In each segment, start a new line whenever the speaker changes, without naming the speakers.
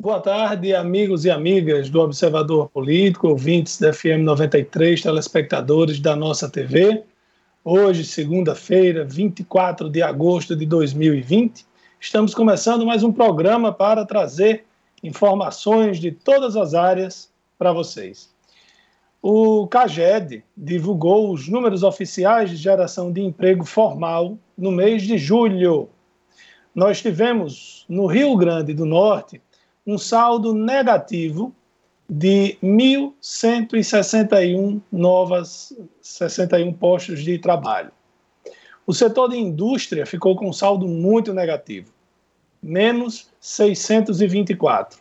Boa tarde, amigos e amigas do Observador Político, ouvintes da FM 93, telespectadores da nossa TV. Hoje, segunda-feira, 24 de agosto de 2020, estamos começando mais um programa para trazer informações de todas as áreas para vocês. O CAGED divulgou os números oficiais de geração de emprego formal no mês de julho. Nós tivemos no Rio Grande do Norte um saldo negativo de 1.161 novas 61 postos de trabalho. O setor de indústria ficou com um saldo muito negativo, menos 624.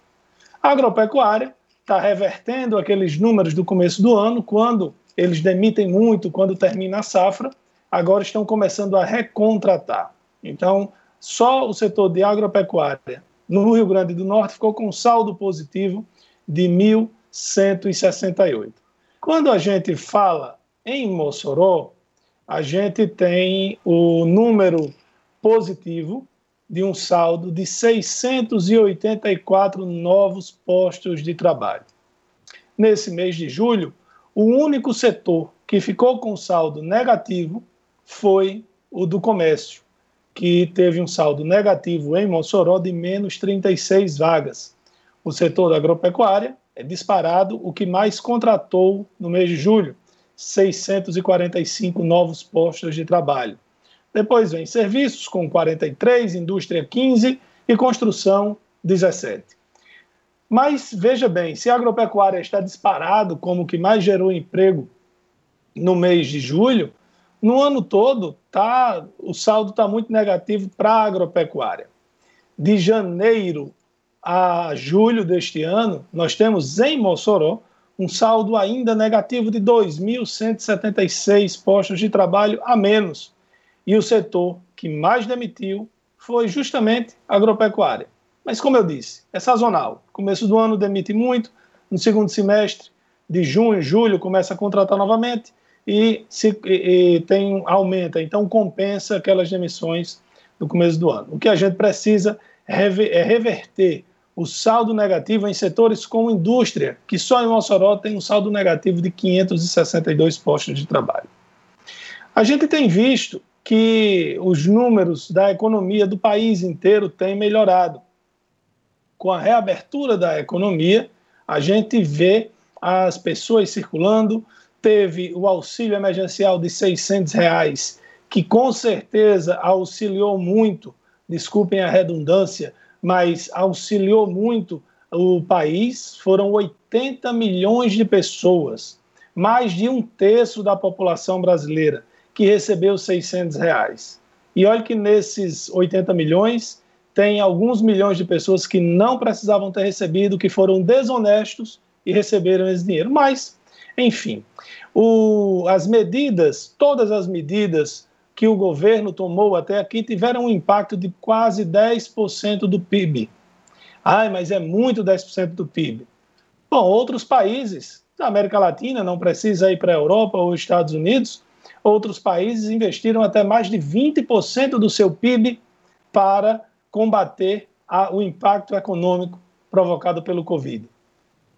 A agropecuária está revertendo aqueles números do começo do ano, quando eles demitem muito, quando termina a safra, agora estão começando a recontratar. Então, só o setor de agropecuária no Rio Grande do Norte ficou com um saldo positivo de 1.168. Quando a gente fala em Mossoró, a gente tem o número positivo de um saldo de 684 novos postos de trabalho. Nesse mês de julho, o único setor que ficou com saldo negativo foi o do comércio, que teve um saldo negativo em Mossoró de menos 36 vagas. O setor da agropecuária é disparado o que mais contratou no mês de julho, 645 novos postos de trabalho. Depois vem serviços com 43, indústria 15 e construção 17. Mas veja bem, se a agropecuária está disparado como o que mais gerou emprego no mês de julho, no ano todo, tá, o saldo está muito negativo para a agropecuária. De janeiro a julho deste ano, nós temos em Mossoró um saldo ainda negativo de 2.176 postos de trabalho a menos. E o setor que mais demitiu foi justamente a agropecuária. Mas, como eu disse, é sazonal. Começo do ano demite muito, no segundo semestre, de junho, julho, começa a contratar novamente e, se, e, e tem aumenta, então compensa aquelas demissões do começo do ano. O que a gente precisa é reverter o saldo negativo em setores como indústria, que só em Mossoró tem um saldo negativo de 562 postos de trabalho. A gente tem visto que os números da economia do país inteiro têm melhorado. Com a reabertura da economia, a gente vê as pessoas circulando, teve o auxílio emergencial de 600 reais, que com certeza auxiliou muito, desculpem a redundância, mas auxiliou muito o país. Foram 80 milhões de pessoas, mais de um terço da população brasileira, que recebeu 600 reais. E olha que nesses 80 milhões, tem alguns milhões de pessoas que não precisavam ter recebido, que foram desonestos e receberam esse dinheiro. Mas, enfim, o, as medidas, todas as medidas que o governo tomou até aqui tiveram um impacto de quase 10% do PIB. Ai, mas é muito 10% do PIB. Bom, outros países da América Latina, não precisa ir para a Europa ou Estados Unidos, outros países investiram até mais de 20% do seu PIB para combater a, o impacto econômico provocado pelo Covid.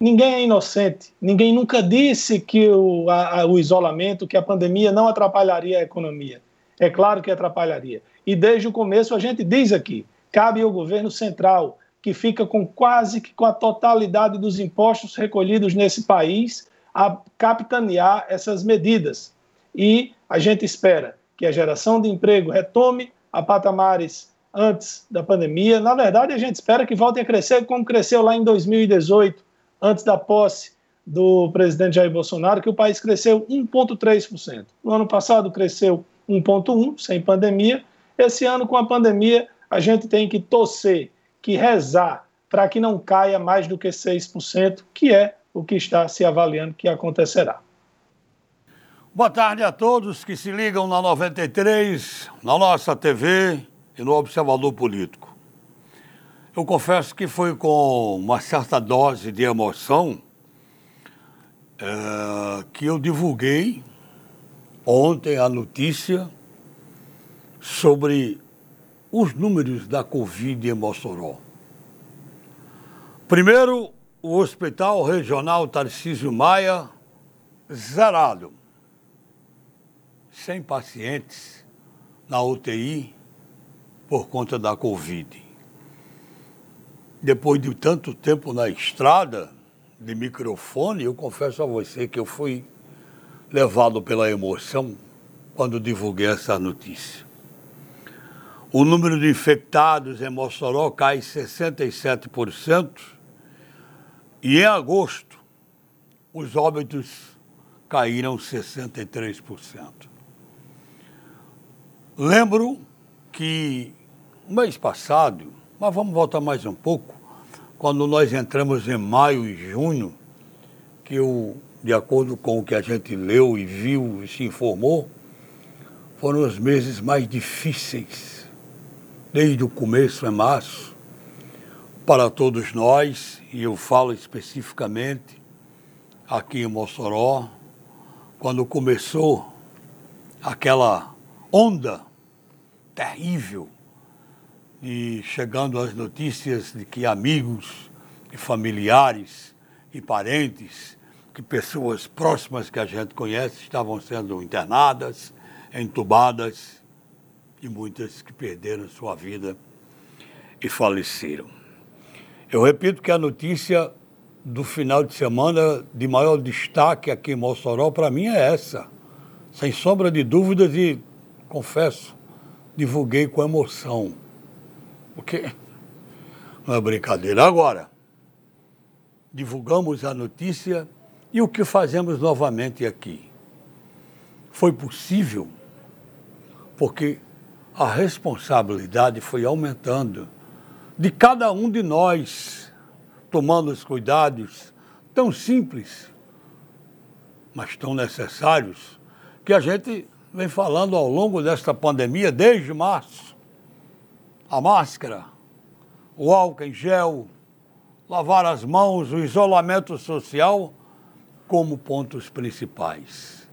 Ninguém é inocente, ninguém nunca disse que o, a, o isolamento, que a pandemia não atrapalharia a economia. É claro que atrapalharia. E desde o começo a gente diz aqui: cabe ao governo central, que fica com quase que com a totalidade dos impostos recolhidos nesse país, a capitanear essas medidas. E a gente espera que a geração de emprego retome a patamares antes da pandemia. Na verdade, a gente espera que volte a crescer como cresceu lá em 2018, antes da posse do presidente Jair Bolsonaro, que o país cresceu 1,3%. No ano passado cresceu 1,1%, sem pandemia. Esse ano, com a pandemia, a gente tem que torcer, que rezar para que não caia mais do que 6%, que é o que está se avaliando que acontecerá.
Boa tarde a todos que se ligam na 93, na nossa TV e no Observador Político. Eu confesso que foi com uma certa dose de emoção é, que eu divulguei ontem a notícia sobre os números da Covid em Mossoró. Primeiro, o Hospital Regional Tarcísio Maia, zerado. Sem pacientes na UTI por conta da Covid. Depois de tanto tempo na estrada, de microfone, eu confesso a você que eu fui levado pela emoção quando divulguei essa notícia. O número de infectados em Mossoró cai 67% e em agosto os óbitos caíram 63%. Lembro que mês passado, mas vamos voltar mais um pouco, quando nós entramos em maio e junho, que eu, de acordo com o que a gente leu e viu e se informou, foram os meses mais difíceis, desde o começo em março, para todos nós, e eu falo especificamente aqui em Mossoró, quando começou aquela onda terrível e chegando as notícias de que amigos e familiares e parentes, que pessoas próximas que a gente conhece estavam sendo internadas, entubadas e muitas que perderam sua vida e faleceram. Eu repito que a notícia do final de semana de maior destaque aqui em Mossoró para mim é essa. Sem sombra de dúvidas e confesso, divulguei com emoção porque não é brincadeira. Agora, divulgamos a notícia e o que fazemos novamente aqui? Foi possível porque a responsabilidade foi aumentando de cada um de nós, tomando os cuidados tão simples, mas tão necessários, que a gente vem falando ao longo desta pandemia desde março a máscara, o álcool em gel, lavar as mãos, o isolamento social como pontos principais.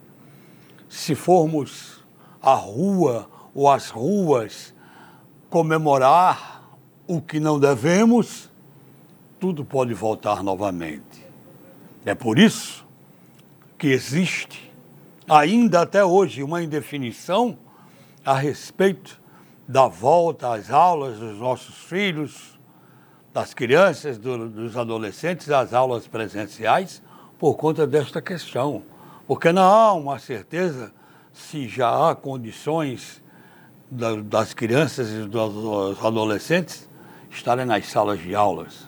Se formos à rua ou às ruas comemorar o que não devemos, tudo pode voltar novamente. É por isso que existe, ainda até hoje, uma indefinição a respeito da volta às aulas dos nossos filhos, das crianças, do, dos adolescentes às aulas presenciais por conta desta questão. Porque não há uma certeza se já há condições da, das crianças e dos adolescentes estarem nas salas de aulas.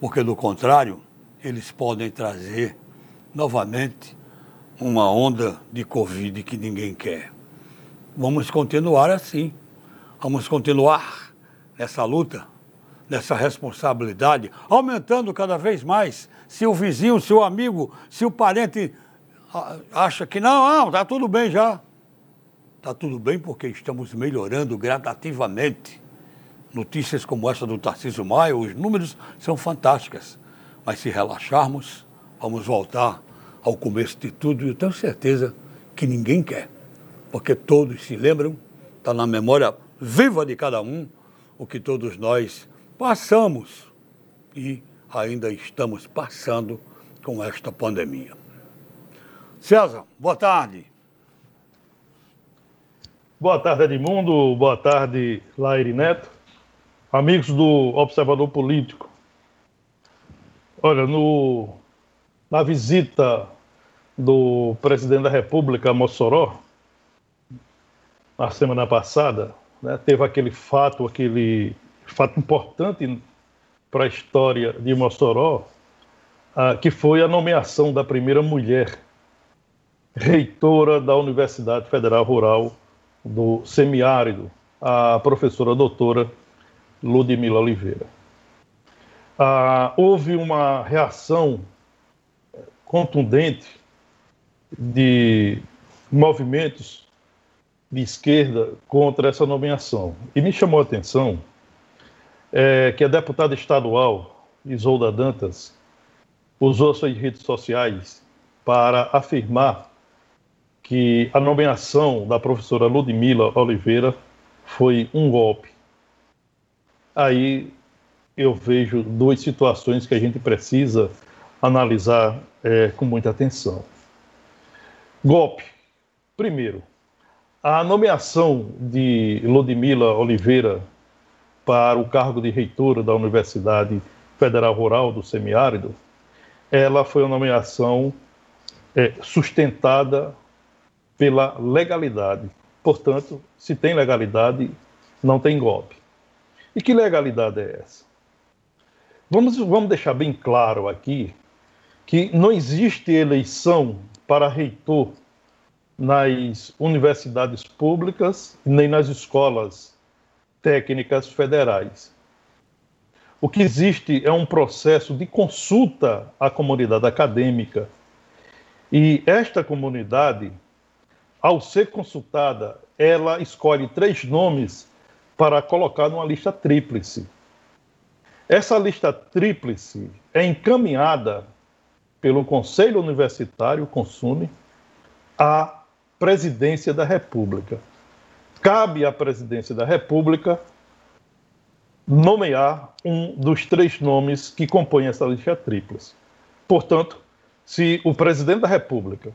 Porque, do contrário, eles podem trazer novamente uma onda de Covid que ninguém quer. Vamos continuar assim. Vamos continuar nessa luta, nessa responsabilidade, aumentando cada vez mais. Se o vizinho, se o amigo, se o parente acha que não, não, está tudo bem já. Está tudo bem porque estamos melhorando gradativamente. Notícias como essa do Tarcísio Maia, os números são fantásticas. Mas se relaxarmos, vamos voltar ao começo de tudo e eu tenho certeza que ninguém quer. Porque todos se lembram, está na memória viva de cada um o que todos nós passamos e ainda estamos passando com esta pandemia. César, boa tarde.
Boa tarde, Edmundo. Boa tarde, Laire Neto. Amigos do Observador Político. Olha, no, na visita do presidente da República a Mossoró, na semana passada, né, teve aquele fato, aquele fato importante para a história de Mossoró, ah, que foi a nomeação da primeira mulher reitora da Universidade Federal Rural do Semiárido, a professora doutora Ludmila Oliveira. Ah, houve uma reação contundente de movimentos de esquerda contra essa nomeação. E me chamou a atenção é, que a deputada estadual Isolda Dantas usou suas redes sociais para afirmar que a nomeação da professora Ludmila Oliveira foi um golpe. Aí eu vejo duas situações que a gente precisa analisar é, com muita atenção. Golpe. Primeiro, a nomeação de Ludmila Oliveira para o cargo de reitora da Universidade Federal Rural do Semiárido, ela foi uma nomeação é, sustentada pela legalidade. Portanto, se tem legalidade, não tem golpe. E que legalidade é essa? Vamos, vamos deixar bem claro aqui que não existe eleição para reitor nas universidades públicas nem nas escolas técnicas federais. O que existe é um processo de consulta à comunidade acadêmica. E esta comunidade, ao ser consultada, ela escolhe três nomes para colocar numa lista tríplice. Essa lista tríplice é encaminhada pelo Conselho Universitário, CONSUNE, à presidência da República. Cabe à presidência da República nomear um dos três nomes que compõem essa lista tríplice. Portanto, se o presidente da República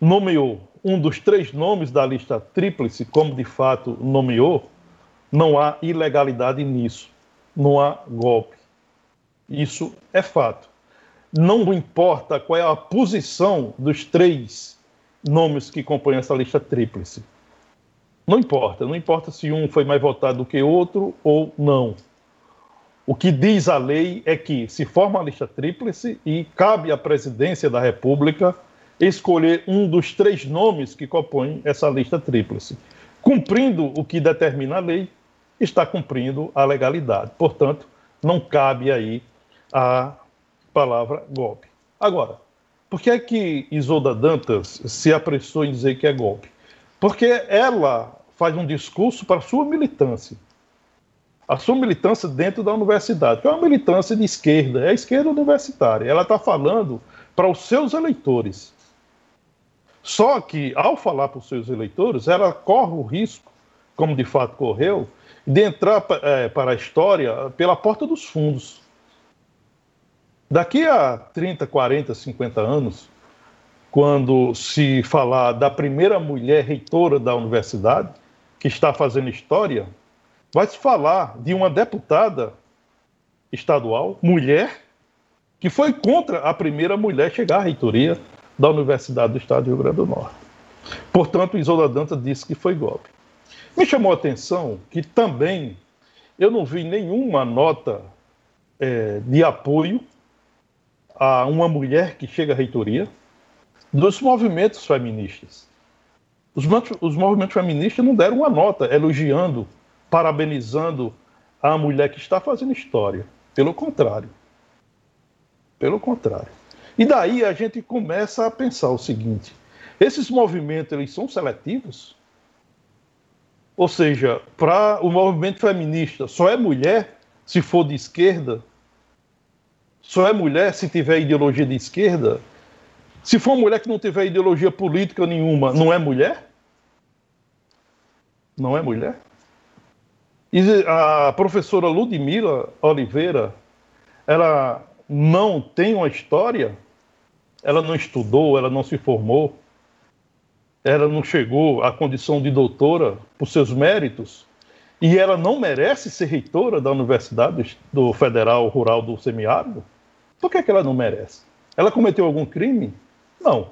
nomeou um dos três nomes da lista tríplice, como de fato nomeou, não há ilegalidade nisso, não há golpe. Isso é fato. Não importa qual é a posição dos três nomes que compõem essa lista tríplice. Não importa, não importa se um foi mais votado do que outro ou não. O que diz a lei é que se forma a lista tríplice e cabe à presidência da República escolher um dos três nomes que compõem essa lista tríplice. Cumprindo o que determina a lei, está cumprindo a legalidade. Portanto, não cabe aí a palavra golpe. Agora, por que é que Isolda Dantas se apressou em dizer que é golpe? Porque ela faz um discurso para a sua militância. A sua militância dentro da universidade, que é uma militância de esquerda, é a esquerda universitária. Ela está falando para os seus eleitores. Só que, ao falar para os seus eleitores, ela corre o risco, como de fato correu, de entrar é, para a história pela porta dos fundos. Daqui a 30, 40, 50 anos, quando se falar da primeira mulher reitora da universidade, que está fazendo história, vai se falar de uma deputada estadual, mulher, que foi contra a primeira mulher chegar à reitoria da Universidade do Estado do Rio Grande do Norte. Portanto, Isola Dantas disse que foi golpe. Me chamou a atenção que também eu não vi nenhuma nota é, de apoio a uma mulher que chega à reitoria dos movimentos feministas. Os, os movimentos feministas não deram uma nota elogiando, parabenizando a mulher que está fazendo história. Pelo contrário. Pelo contrário. E daí a gente começa a pensar o seguinte: esses movimentos eles são seletivos? Ou seja, para o movimento feminista, só é mulher se for de esquerda só é mulher se tiver ideologia de esquerda? Se for mulher que não tiver ideologia política nenhuma, não é mulher? Não é mulher? E a professora Ludmila Oliveira, ela não tem uma história? Ela não estudou, ela não se formou, ela não chegou à condição de doutora por seus méritos? E ela não merece ser reitora da Universidade do Federal Rural do Semiárido? Por que, que ela não merece? Ela cometeu algum crime? Não.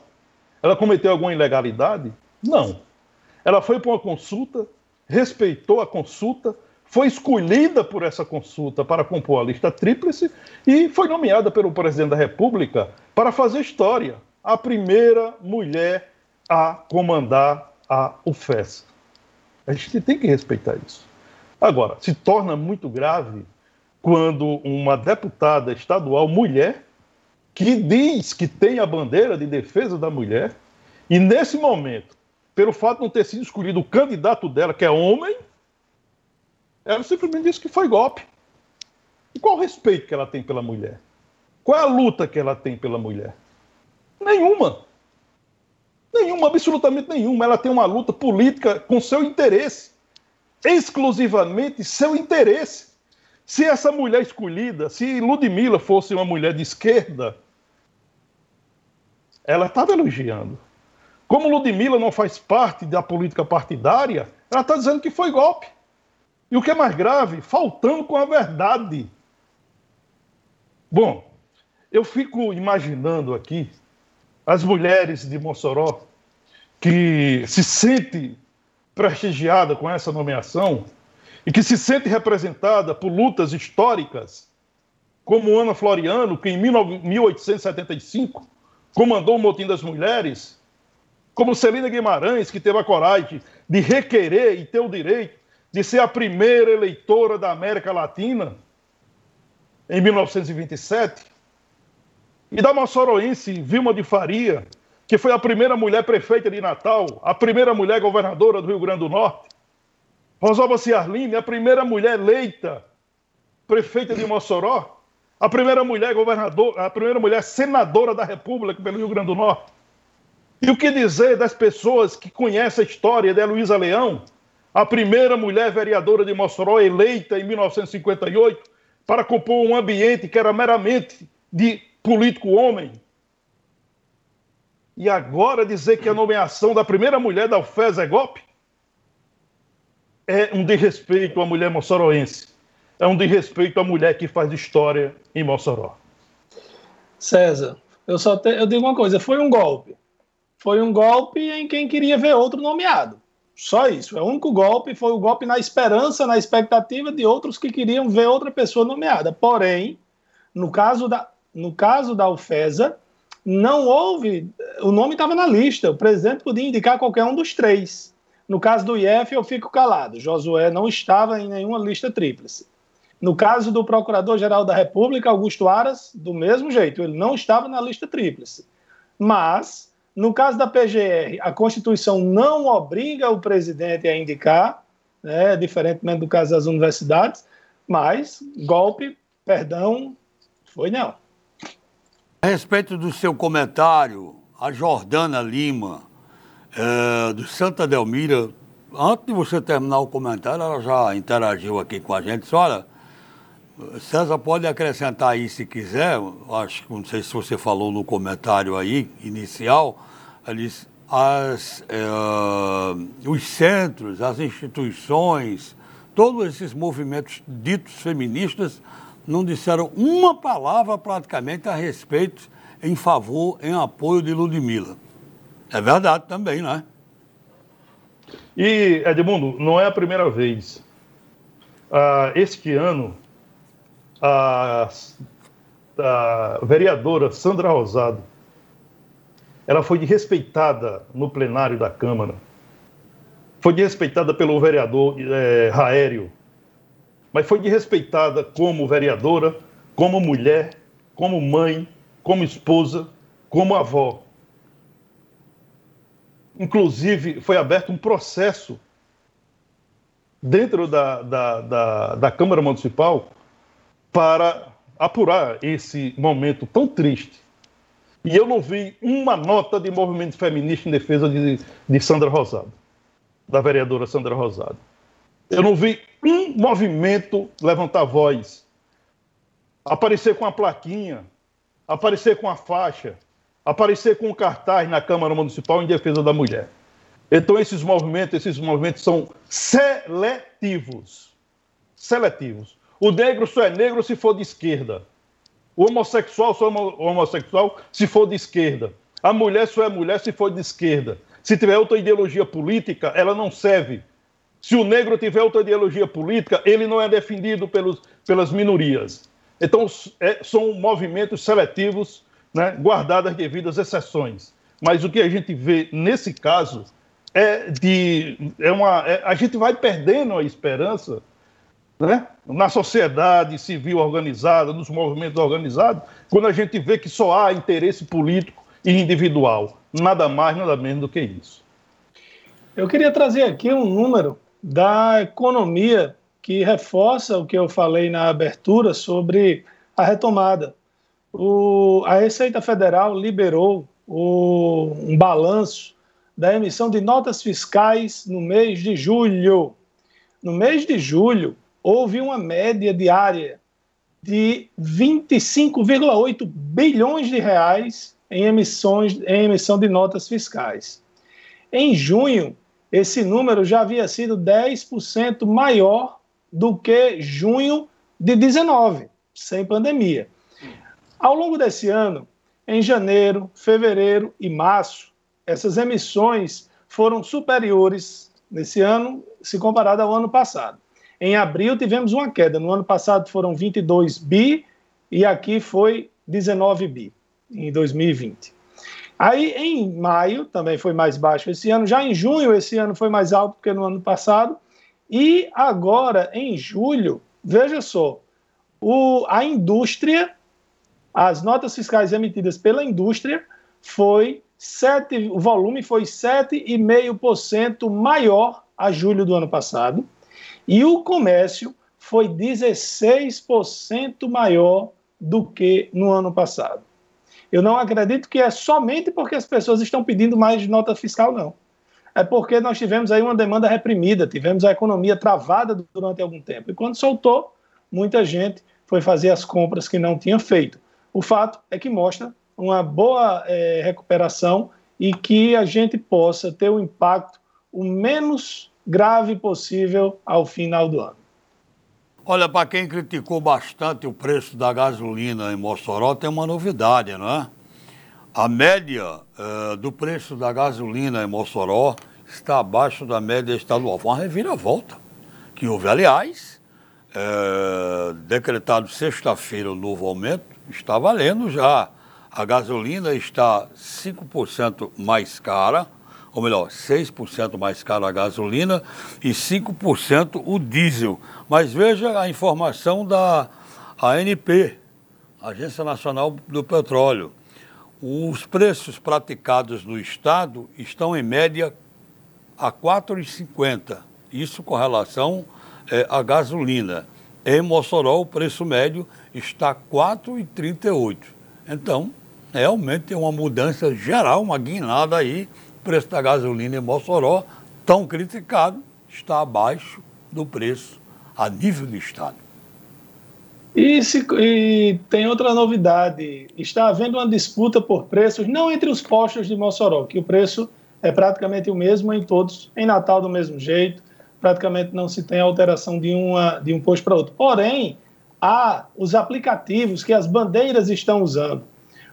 Ela cometeu alguma ilegalidade? Não. Ela foi para uma consulta, respeitou a consulta, foi escolhida por essa consulta para compor a lista tríplice e foi nomeada pelo presidente da República para fazer história. A primeira mulher a comandar a UFES. A gente tem que respeitar isso. Agora, se torna muito grave quando uma deputada estadual mulher, que diz que tem a bandeira de defesa da mulher, e nesse momento, pelo fato de não ter sido escolhido o candidato dela, que é homem, ela simplesmente disse que foi golpe. E qual o respeito que ela tem pela mulher? Qual é a luta que ela tem pela mulher? Nenhuma. Nenhuma, absolutamente nenhuma. Ela tem uma luta política com seu interesse. Exclusivamente seu interesse Se essa mulher escolhida, se Ludmilla fosse uma mulher de esquerda, ela estava elogiando. Como Ludmilla não faz parte da política partidária, ela está dizendo que foi golpe. E o que é mais grave, faltando com a verdade. Bom, eu fico imaginando aqui as mulheres de Mossoró que se sentem prestigiada com essa nomeação e que se sente representada por lutas históricas, como Ana Floriano, que em 1875 comandou o motim das mulheres, como Celina Guimarães, que teve a coragem de requerer e ter o direito de ser a primeira eleitora da América Latina em 1927, e da moçoroense Vilma de Faria, que foi a primeira mulher prefeita de Natal, a primeira mulher governadora do Rio Grande do Norte, Rosalba Ciarline, a primeira mulher eleita prefeita de Mossoró, a primeira mulher governadora, a primeira mulher senadora da República pelo Rio Grande do Norte. E o que dizer das pessoas que conhecem a história de Luísa Leão, a primeira mulher vereadora de Mossoró eleita em 1958 para compor um ambiente que era meramente de político homem. E agora dizer que a nomeação da primeira mulher da UFES é golpe? É um desrespeito à mulher moçoroense. É um desrespeito à mulher que faz história em Mossoró.
César, eu só te, eu digo uma coisa, foi um golpe. Foi um golpe em quem queria ver outro nomeado. Só isso. É o único golpe, foi o golpe na esperança, na expectativa de outros que queriam ver outra pessoa nomeada. Porém, no caso da, no caso da UFESA, não houve. O nome estava na lista, o presidente podia indicar qualquer um dos três. No caso do IF, eu fico calado. Josué não estava em nenhuma lista tríplice. No caso do Procurador-Geral da República, Augusto Aras, do mesmo jeito, ele não estava na lista tríplice. Mas, no caso da PGR, a Constituição não obriga o presidente a indicar, né, diferentemente do caso das universidades, mas golpe, perdão, foi não.
A respeito do seu comentário, a Jordana Lima, é, do Santa Delmira, antes de você terminar o comentário, ela já interagiu aqui com a gente. Disse, olha, César pode acrescentar aí se quiser, acho que não sei se você falou no comentário aí, inicial, disse, as, é, os centros, as instituições, todos esses movimentos ditos feministas não disseram uma palavra praticamente a respeito em favor, em apoio de Ludmilla. É verdade também, né?
E, Edmundo, não é a primeira vez. Ah, este ano, a, a vereadora Sandra Rosado, ela foi respeitada no plenário da Câmara. Foi respeitada pelo vereador é, Raério, mas foi desrespeitada como vereadora, como mulher, como mãe, como esposa, como avó. Inclusive, foi aberto um processo dentro da, da, da, da Câmara Municipal para apurar esse momento tão triste. E eu não vi uma nota de movimento feminista em defesa de, de Sandra Rosado, da vereadora Sandra Rosado. Eu não vi um movimento levantar voz, aparecer com a plaquinha, aparecer com a faixa, aparecer com um cartaz na Câmara Municipal em defesa da mulher. Então esses movimentos, esses movimentos são seletivos. Seletivos. O negro só é negro se for de esquerda. O homossexual só é homossexual se for de esquerda. A mulher só é mulher se for de esquerda. Se tiver outra ideologia política, ela não serve se o negro tiver outra ideologia política, ele não é defendido pelos, pelas minorias. Então, é, são movimentos seletivos, né, guardadas as devidas exceções. Mas o que a gente vê nesse caso é de. É uma, é, a gente vai perdendo a esperança né, na sociedade civil organizada, nos movimentos organizados, quando a gente vê que só há interesse político e individual. Nada mais, nada menos do que isso.
Eu queria trazer aqui um número da economia, que reforça o que eu falei na abertura sobre a retomada. O, a Receita Federal liberou o, um balanço da emissão de notas fiscais no mês de julho. No mês de julho, houve uma média diária de 25,8 bilhões de reais em, emissões, em emissão de notas fiscais. Em junho, esse número já havia sido 10% maior do que junho de 19, sem pandemia. Ao longo desse ano, em janeiro, fevereiro e março, essas emissões foram superiores nesse ano se comparado ao ano passado. Em abril tivemos uma queda. No ano passado foram 22 bi e aqui foi 19 bi em 2020. Aí em maio também foi mais baixo esse ano. Já em junho esse ano foi mais alto que no ano passado. E agora em julho, veja só, o, a indústria, as notas fiscais emitidas pela indústria foi 7, o volume foi 7,5% maior a julho do ano passado e o comércio foi 16% maior do que no ano passado. Eu não acredito que é somente porque as pessoas estão pedindo mais nota fiscal, não. É porque nós tivemos aí uma demanda reprimida, tivemos a economia travada durante algum tempo. E quando soltou, muita gente foi fazer as compras que não tinha feito. O fato é que mostra uma boa é, recuperação e que a gente possa ter um impacto o menos grave possível ao final do ano.
Olha, para quem criticou bastante o preço da gasolina em Mossoró, tem uma novidade, não é? A média uh, do preço da gasolina em Mossoró está abaixo da média estadual. Foi uma reviravolta que houve, aliás, uh, decretado sexta-feira o novo aumento, está valendo já. A gasolina está 5% mais cara, ou melhor, 6% mais caro a gasolina e 5% o diesel. Mas veja a informação da ANP, Agência Nacional do Petróleo. Os preços praticados no Estado estão em média a R$ 4,50. Isso com relação é, à gasolina. Em Mossoró, o preço médio está R$ 4,38. Então, realmente tem uma mudança geral, uma guinada aí preço da gasolina em Mossoró, tão criticado, está abaixo do preço a nível do Estado.
E, se, e, tem outra novidade: está havendo uma disputa por preços, não entre os postos de Mossoró, que o preço é praticamente o mesmo em todos, em Natal do mesmo jeito, praticamente não se tem alteração de, uma, de um posto para outro. Porém, há os aplicativos que as bandeiras estão usando.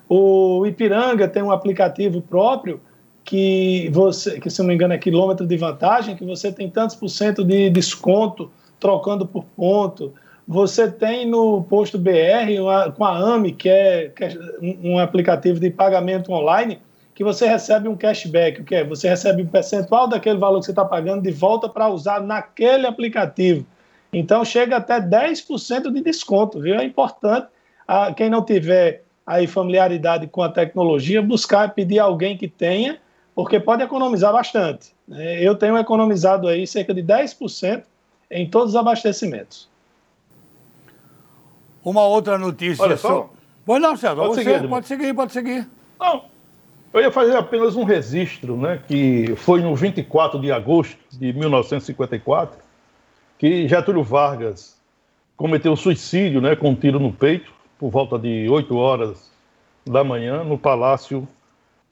O Ipiranga tem um aplicativo próprio que você, que se não me engano é quilômetro de vantagem, que você tem tantos por cento de desconto trocando por ponto. Você tem no posto BR uma, com a AMI, que é, que é, um aplicativo de pagamento online, que você recebe um cashback, o que é? Você recebe um percentual daquele valor que você está pagando de volta para usar naquele aplicativo. Então chega até 10% de desconto, viu? É importante a, quem não tiver aí familiaridade com a tecnologia, buscar pedir alguém que tenha porque pode economizar bastante. Né? Eu tenho economizado aí cerca de 10% em todos os abastecimentos.
Uma outra notícia.
Olha só.
Pois não, César, pode, você, seguir, pode seguir, pode seguir.
Não, eu ia fazer apenas um registro, né, que foi no 24 de agosto de 1954 que Getúlio Vargas cometeu suicídio, né, com um tiro no peito, por volta de 8 horas da manhã, no Palácio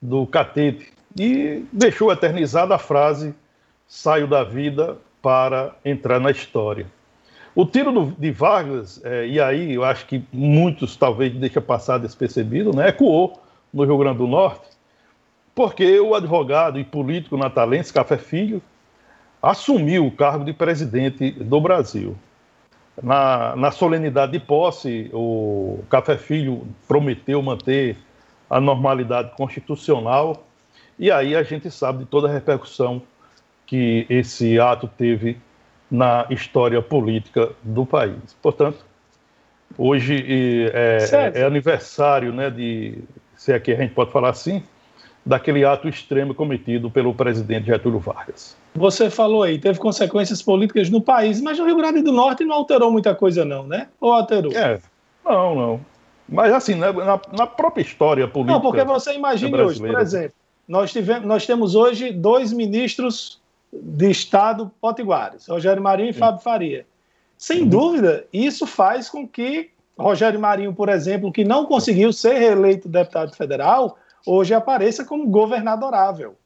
do Catete, e deixou eternizada a frase: saio da vida para entrar na história. O tiro do, de Vargas, é, e aí eu acho que muitos talvez deixa passar despercebido, né, ecoou no Rio Grande do Norte, porque o advogado e político natalense Café Filho assumiu o cargo de presidente do Brasil. Na, na solenidade de posse, o Café Filho prometeu manter a normalidade constitucional e aí a gente sabe de toda a repercussão que esse ato teve na história política do país. Portanto, hoje é, é, é aniversário, né, de, se aqui é a gente pode falar assim, daquele ato extremo cometido pelo presidente Getúlio Vargas.
Você falou aí, teve consequências políticas no país, mas no Rio Grande do Norte não alterou muita coisa não, né? Ou alterou?
É, não, não. Mas assim, na, na própria história política... Não,
porque você imagine hoje, por exemplo, nós, tivemos, nós temos hoje dois ministros de Estado potiguares, Rogério Marinho e Sim. Fábio Faria. Sem uhum. dúvida, isso faz com que Rogério Marinho, por exemplo, que não conseguiu ser reeleito deputado federal, hoje apareça como governadorável,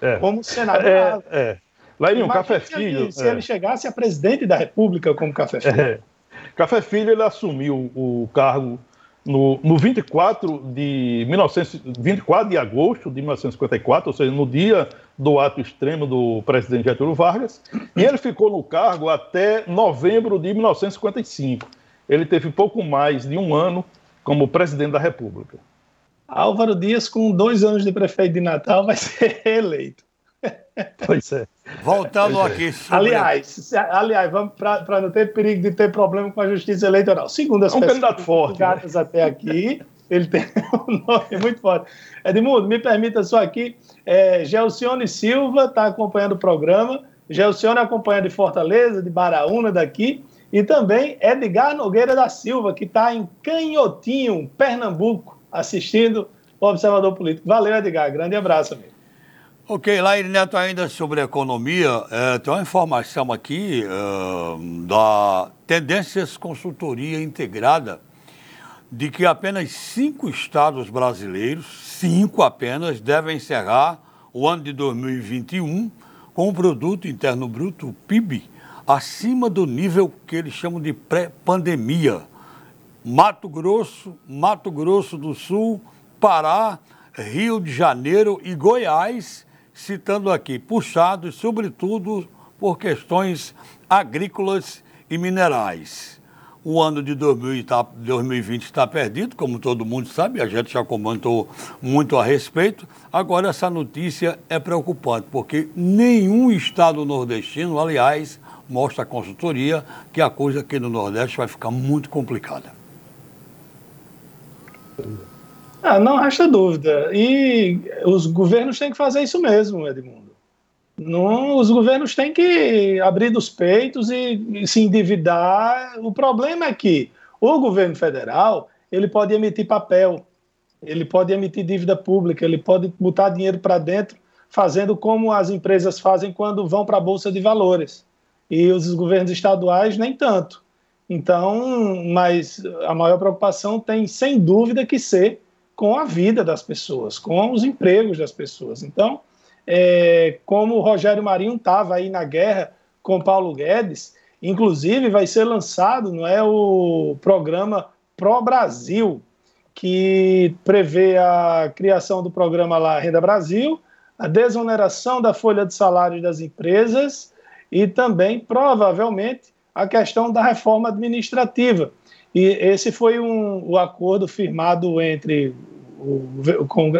é. como senadorável.
É, é. Lairinho, Café Filho.
Se, é. ele chegasse a presidente da República como Café Filho. É.
Café Filho ele assumiu o cargo no, no 24 de 1924 de agosto de 1954, ou seja, no dia do ato extremo do presidente Getúlio Vargas, e ele ficou no cargo até novembro de 1955. Ele teve pouco mais de um ano como presidente da República.
Álvaro Dias, com dois anos de prefeito de Natal, vai ser eleito.
Pois é. Voltando pois aqui.
Sobre... Aliás, aliás, vamos para não ter perigo de ter problema com a justiça eleitoral. Segundo as
é um candidato forte,
né? até aqui, ele tem um nome muito forte. Edmundo, me permita só aqui. É, Gelcione Silva está acompanhando o programa. Gelcione acompanha de Fortaleza, de Baraúna, daqui. E também Edgar Nogueira da Silva, que está em Canhotinho, Pernambuco, assistindo o Observador Político. Valeu, Edgar. Grande abraço, amigo.
Ok, Laíri Neto, ainda sobre economia, é, tem uma informação aqui é, da Tendências Consultoria Integrada de que apenas cinco estados brasileiros, cinco apenas, devem encerrar o ano de 2021 com o Produto Interno Bruto, PIB, acima do nível que eles chamam de pré-pandemia. Mato Grosso, Mato Grosso do Sul, Pará, Rio de Janeiro e Goiás citando aqui, puxados sobretudo por questões agrícolas e minerais. O ano de 2020 está perdido, como todo mundo sabe, a gente já comentou muito a respeito. Agora, essa notícia é preocupante, porque nenhum estado nordestino, aliás, mostra a consultoria que a coisa aqui no Nordeste vai ficar muito complicada.
Ah, não resta dúvida. E os governos têm que fazer isso mesmo, Edmundo. Não, os governos têm que abrir dos peitos e, e, se endividar. O problema é que o governo federal ele pode emitir papel, ele pode emitir dívida pública, ele pode botar dinheiro para dentro, fazendo como as empresas fazem quando vão para a bolsa de valores. E os governos estaduais nem tanto. Então, mas a maior preocupação tem sem dúvida que ser com a vida das pessoas, com os empregos das pessoas. Então, é, como o Rogério Marinho estava aí na guerra com Paulo Guedes, inclusive vai ser lançado, não é, o programa Pro Brasil, que prevê a criação do programa lá Renda Brasil, a desoneração da folha de salário das empresas e também, provavelmente, a questão da reforma administrativa. E esse foi um, o acordo firmado entre o,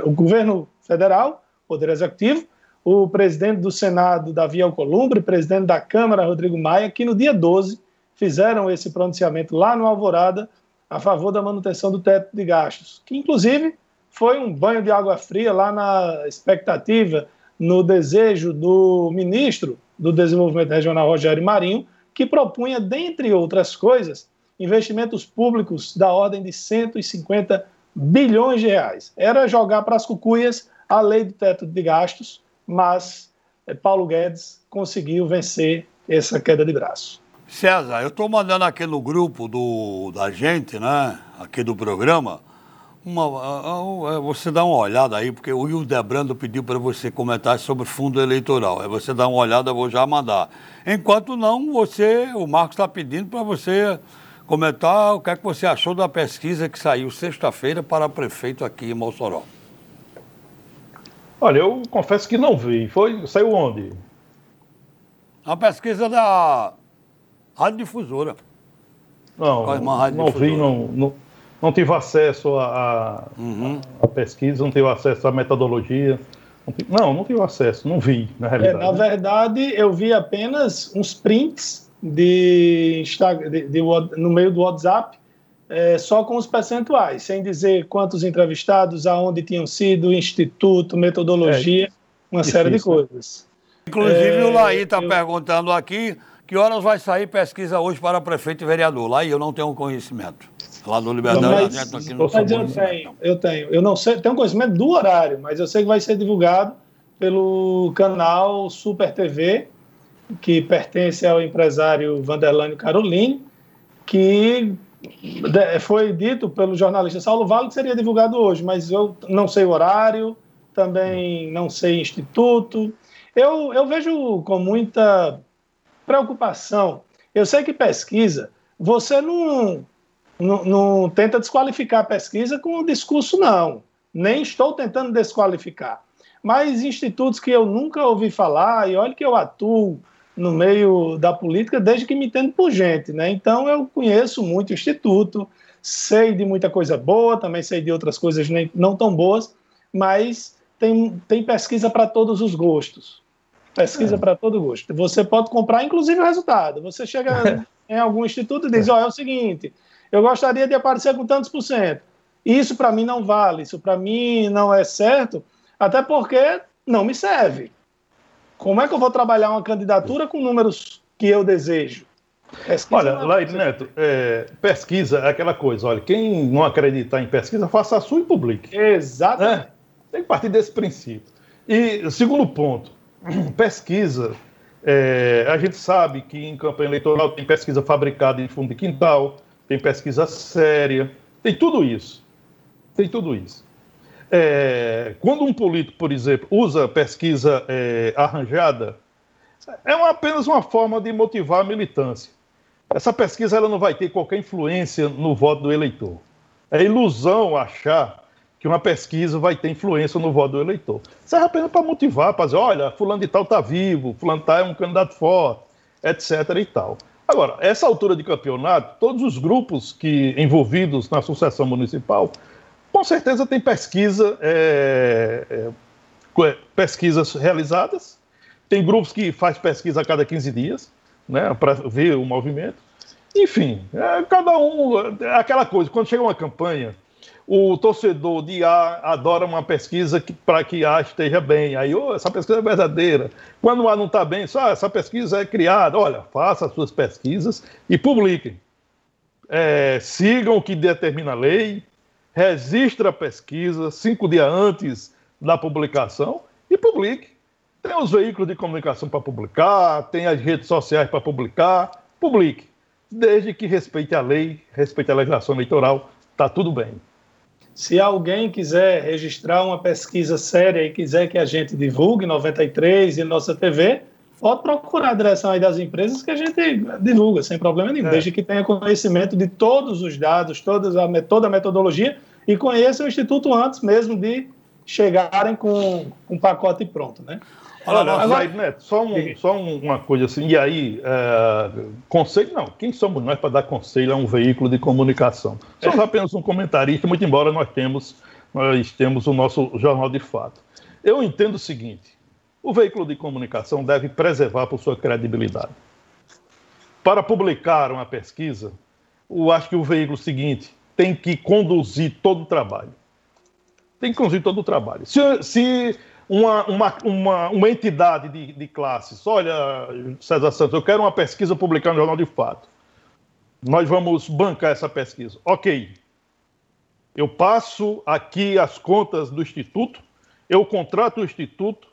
o governo federal, Poder Executivo, o presidente do Senado, Davi Alcolumbre, presidente da Câmara, Rodrigo Maia, que no dia 12 fizeram esse pronunciamento lá no Alvorada a favor da manutenção do teto de gastos, que inclusive foi um banho de água fria lá na expectativa, no desejo do ministro do Desenvolvimento Regional, Rogério Marinho, que propunha, dentre outras coisas, investimentos públicos da ordem de 150 bilhões de reais. Era jogar para as cucuias a lei do teto de gastos, mas eh, Paulo Guedes conseguiu vencer essa queda de braço.
César, eu estou mandando aqui no grupo do, da gente, né, aqui do programa, uma, você dá uma olhada aí, porque o Hildebrando pediu para você comentar sobre fundo eleitoral. Aí você dá uma olhada, eu vou já mandar. Enquanto não, você, o Marcos está pedindo para você comentar o que é que você achou da pesquisa que saiu sexta-feira para prefeito aqui em Mossoró.
Olha, eu confesso que não vi. Foi, saiu onde?
A pesquisa da Rádio Difusora.
Não, não vi, não, não, não, tive acesso à uhum. pesquisa, não tive acesso à metodologia. Não, não tive acesso, não vi, na realidade.
É, na verdade, eu vi apenas uns prints de, de, de, no meio do WhatsApp, é, só com os percentuais, sem dizer quantos entrevistados, aonde tinham sido, instituto, metodologia, é, uma difícil, série de coisas.
Inclusive, é, o Laí está eu... perguntando aqui que horas vai sair pesquisa hoje para prefeito e vereador. Laí, eu não tenho conhecimento. Lá no Liberdade,
mas, aqui no mas eu tenho, eu tenho. Eu não sei, tenho conhecimento do horário, mas eu sei que vai ser divulgado pelo canal Super TV que pertence ao empresário Vanderlânio Caroline, que foi dito pelo jornalista Saulo Vale que seria divulgado hoje, mas eu não sei o horário, também não sei instituto. Eu, eu vejo com muita preocupação. Eu sei que pesquisa, você não, não, não tenta desqualificar a pesquisa com um discurso, não. Nem estou tentando desqualificar. Mas institutos que eu nunca ouvi falar, e olha que eu atuo no meio da política desde que me entendo por gente, né? Então eu conheço muito o instituto, sei de muita coisa boa, também sei de outras coisas nem, não tão boas, mas tem, tem pesquisa para todos os gostos. Pesquisa é. para todo gosto. Você pode comprar, inclusive, o resultado. Você chega em algum instituto e diz: Ó, oh, é o seguinte, eu gostaria de aparecer com tantos por cento. Isso para mim não vale, isso para mim não é certo, até porque não me serve. Como é que eu vou trabalhar uma candidatura com números que eu desejo?
Pesquisa olha, Lair Neto, é, pesquisa é aquela coisa, olha, quem não acreditar em pesquisa, faça a sua e publique.
Exatamente. É,
tem que partir desse princípio. E segundo ponto, pesquisa. É, a gente sabe que em campanha eleitoral tem pesquisa fabricada em fundo de quintal, tem pesquisa séria, tem tudo isso. Tem tudo isso. É, quando um político, por exemplo, usa pesquisa é, arranjada, é uma, apenas uma forma de motivar a militância. Essa pesquisa ela não vai ter qualquer influência no voto do eleitor. É ilusão achar que uma pesquisa vai ter influência no voto do eleitor. Serve apenas para motivar, para dizer, olha, fulano de tal está vivo, fulano de tal é um candidato forte, etc. e tal. Agora, essa altura de campeonato, todos os grupos que envolvidos na sucessão municipal, com certeza tem pesquisa, é, é, pesquisas realizadas, tem grupos que faz pesquisa a cada 15 dias, né, para ver o movimento. Enfim, é, cada um, é aquela coisa, quando chega uma campanha, o torcedor de A adora uma pesquisa para que A esteja bem. Aí, oh, essa pesquisa é verdadeira. Quando A não está bem, só ah, essa pesquisa é criada. Olha, faça as suas pesquisas e publiquem. É, sigam o que determina a lei, registre a pesquisa cinco dias antes da publicação e publique. Tem os veículos de comunicação para publicar, tem as redes sociais para publicar, publique. Desde que respeite a lei, respeite a legislação eleitoral, está tudo bem.
Se alguém quiser registrar uma pesquisa séria e quiser que a gente divulgue 93 e nossa TV, pode procurar a direção aí das empresas que a gente divulga, sem problema nenhum, é. desde que tenha conhecimento de todos os dados, todas a, toda a metodologia e conheça o Instituto antes mesmo de chegarem com um pacote pronto, né?
Olha, Agora, Neto, só, um, só uma coisa assim, e aí, é, conselho, não, quem somos nós para dar conselho a um veículo de comunicação? Somos apenas um comentarista, muito embora nós temos, nós temos o nosso jornal de fato. Eu entendo o seguinte, o veículo de comunicação deve preservar por sua credibilidade. Para publicar uma pesquisa, eu acho que o veículo seguinte tem que conduzir todo o trabalho. Tem que conduzir todo o trabalho. Se, se uma, uma, uma, uma entidade de, de classes. Olha, César Santos, eu quero uma pesquisa publicada no Jornal de Fato. Nós vamos bancar essa pesquisa. Ok. Eu passo aqui as contas do Instituto, eu contrato o Instituto,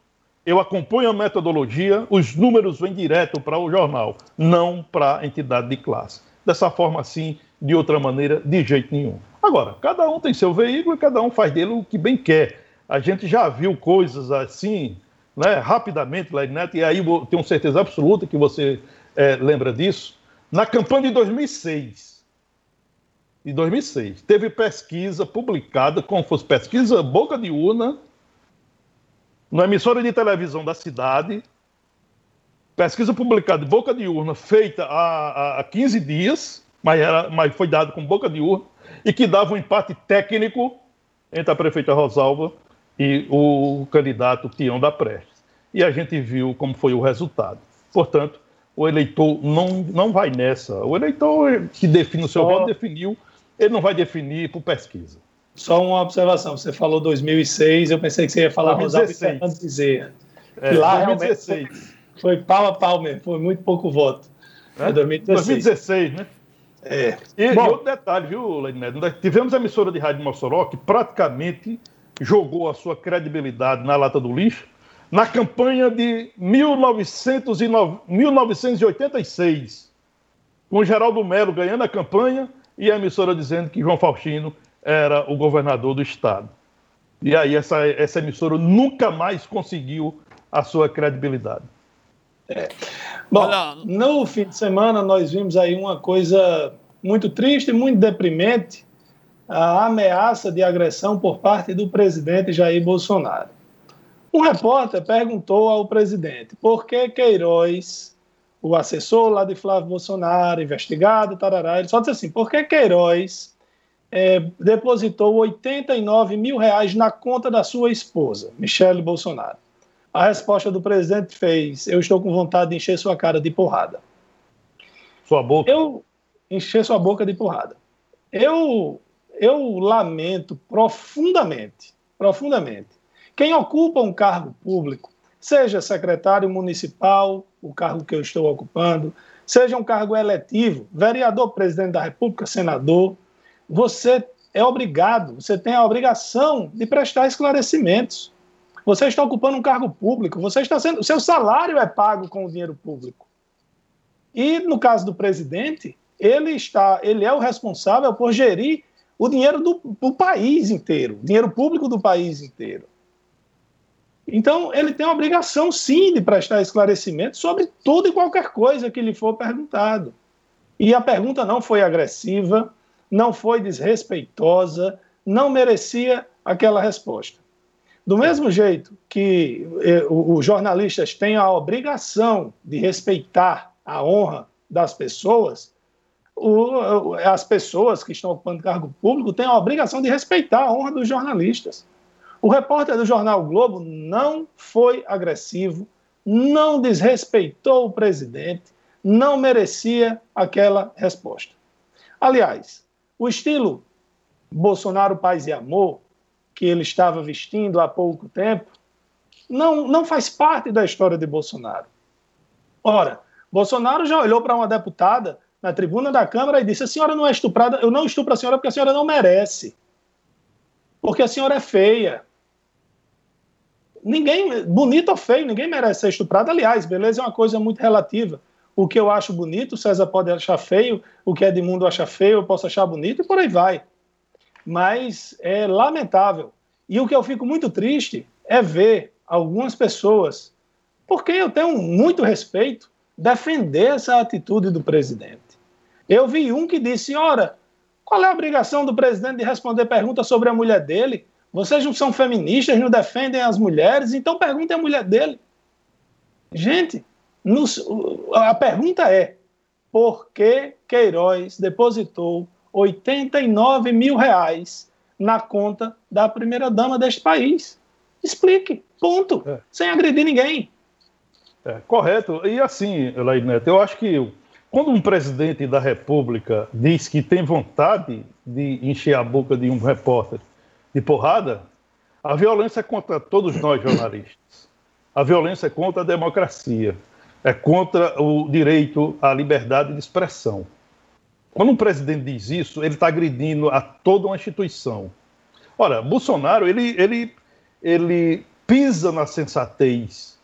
eu acompanho a metodologia, os números vêm direto para o jornal, não para a entidade de classe. Dessa forma, assim, de outra maneira, de jeito nenhum. Agora, cada um tem seu veículo e cada um faz dele o que bem quer. A gente já viu coisas assim, né, rapidamente, Neto, e aí eu tenho certeza absoluta que você é, lembra disso. Na campanha de 2006, de 2006, teve pesquisa publicada, como fosse pesquisa boca de urna, na emissora de televisão da cidade, pesquisa publicada de boca de urna, feita há, há 15 dias, mas, era, mas foi dado com boca de urna, e que dava um empate técnico entre a prefeita Rosalva e o candidato Tião da Prestes. E a gente viu como foi o resultado. Portanto, o eleitor não, não vai nessa. O eleitor que define o seu Só... voto definiu, ele não vai definir por pesquisa.
Só uma observação, você falou 2006, eu pensei que você ia falar Rosalvo e Fernando Bezerra. É, lá 2016. Foi, foi pau a pau mesmo, foi muito pouco voto.
É? 2016. 2016, né? É. E, Bom, e outro detalhe, viu? Nós tivemos a emissora de rádio Mossoró que praticamente jogou a sua credibilidade na lata do lixo na campanha de 1986. com Geraldo Melo ganhando a campanha e a emissora dizendo que João Faustino era o governador do estado. E aí essa, essa emissora nunca mais conseguiu a sua credibilidade.
É. Bom, no fim de semana nós vimos aí uma coisa muito triste, muito deprimente, a ameaça de agressão por parte do presidente Jair Bolsonaro. Um repórter perguntou ao presidente por que Queiroz, o assessor lá de Flávio Bolsonaro, investigado, tarará, ele só disse assim, por que Queiroz é, depositou 89 mil reais na conta da sua esposa, Michele Bolsonaro? A resposta do presidente fez, eu estou com vontade de encher sua cara de porrada.
Sua boca?
Eu encher sua boca de porrada. Eu, eu lamento profundamente, profundamente, quem ocupa um cargo público, seja secretário municipal, o cargo que eu estou ocupando, seja um cargo eletivo, vereador, presidente da República, senador, você é obrigado, você tem a obrigação de prestar esclarecimentos. Você está ocupando um cargo público, você está sendo, seu salário é pago com o dinheiro público. E no caso do presidente, ele está, ele é o responsável por gerir o dinheiro do, do país inteiro, dinheiro público do país inteiro. Então, ele tem a obrigação, sim, de prestar esclarecimento sobre tudo e qualquer coisa que lhe for perguntado. E a pergunta não foi agressiva, não foi desrespeitosa, não merecia aquela resposta. Do mesmo jeito que eh, os jornalistas têm a obrigação de respeitar a honra das pessoas, o, as pessoas que estão ocupando cargo público têm a obrigação de respeitar a honra dos jornalistas. O repórter do jornal Globo não foi agressivo, não desrespeitou o presidente, não merecia aquela resposta. Aliás, o estilo Bolsonaro Paz e Amor, que ele estava vestindo há pouco tempo, não, não faz parte da história de Bolsonaro. Ora, Bolsonaro já olhou para uma deputada na tribuna da Câmara e disse: A senhora não é estuprada, eu não estupro a senhora porque a senhora não merece. Porque a senhora é feia ninguém, bonito ou feio, ninguém merece ser estuprado. Aliás, beleza é uma coisa muito relativa. O que eu acho bonito, César pode achar feio, o que é de mundo acha feio, eu posso achar bonito e por aí vai. Mas é lamentável. E o que eu fico muito triste é ver algumas pessoas, porque eu tenho muito respeito, defender essa atitude do presidente. Eu vi um que disse: ora, qual é a obrigação do presidente de responder perguntas sobre a mulher dele? Vocês não são feministas, não defendem as mulheres, então perguntem à mulher dele. Gente, nos, a pergunta é: por que Queiroz depositou 89 mil reais na conta da primeira-dama deste país? Explique, ponto, é. sem agredir ninguém.
É, correto. E assim, Elaine Neto, eu acho que quando um presidente da República diz que tem vontade de encher a boca de um repórter de porrada, a violência é contra todos nós jornalistas. A violência é contra a democracia, é contra o direito à liberdade de expressão. Quando um presidente diz isso, ele está agredindo a toda uma instituição. Ora, Bolsonaro, ele, ele, ele pisa na sensatez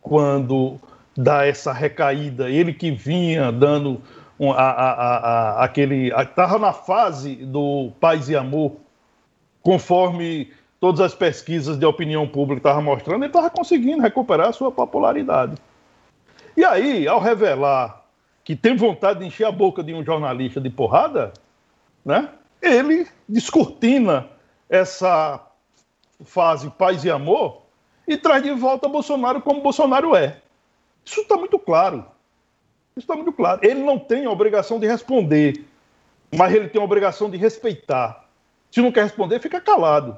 quando dá essa recaída. Ele que vinha dando um, a, a, a, aquele. Estava na fase do paz e amor conforme todas as pesquisas de opinião pública estavam mostrando, ele estava conseguindo recuperar a sua popularidade. E aí, ao revelar que tem vontade de encher a boca de um jornalista de porrada, né, ele descortina essa fase paz e amor e traz de volta Bolsonaro como Bolsonaro é. Isso está muito claro. Isso está muito claro. Ele não tem a obrigação de responder, mas ele tem a obrigação de respeitar. Se não quer responder, fica calado.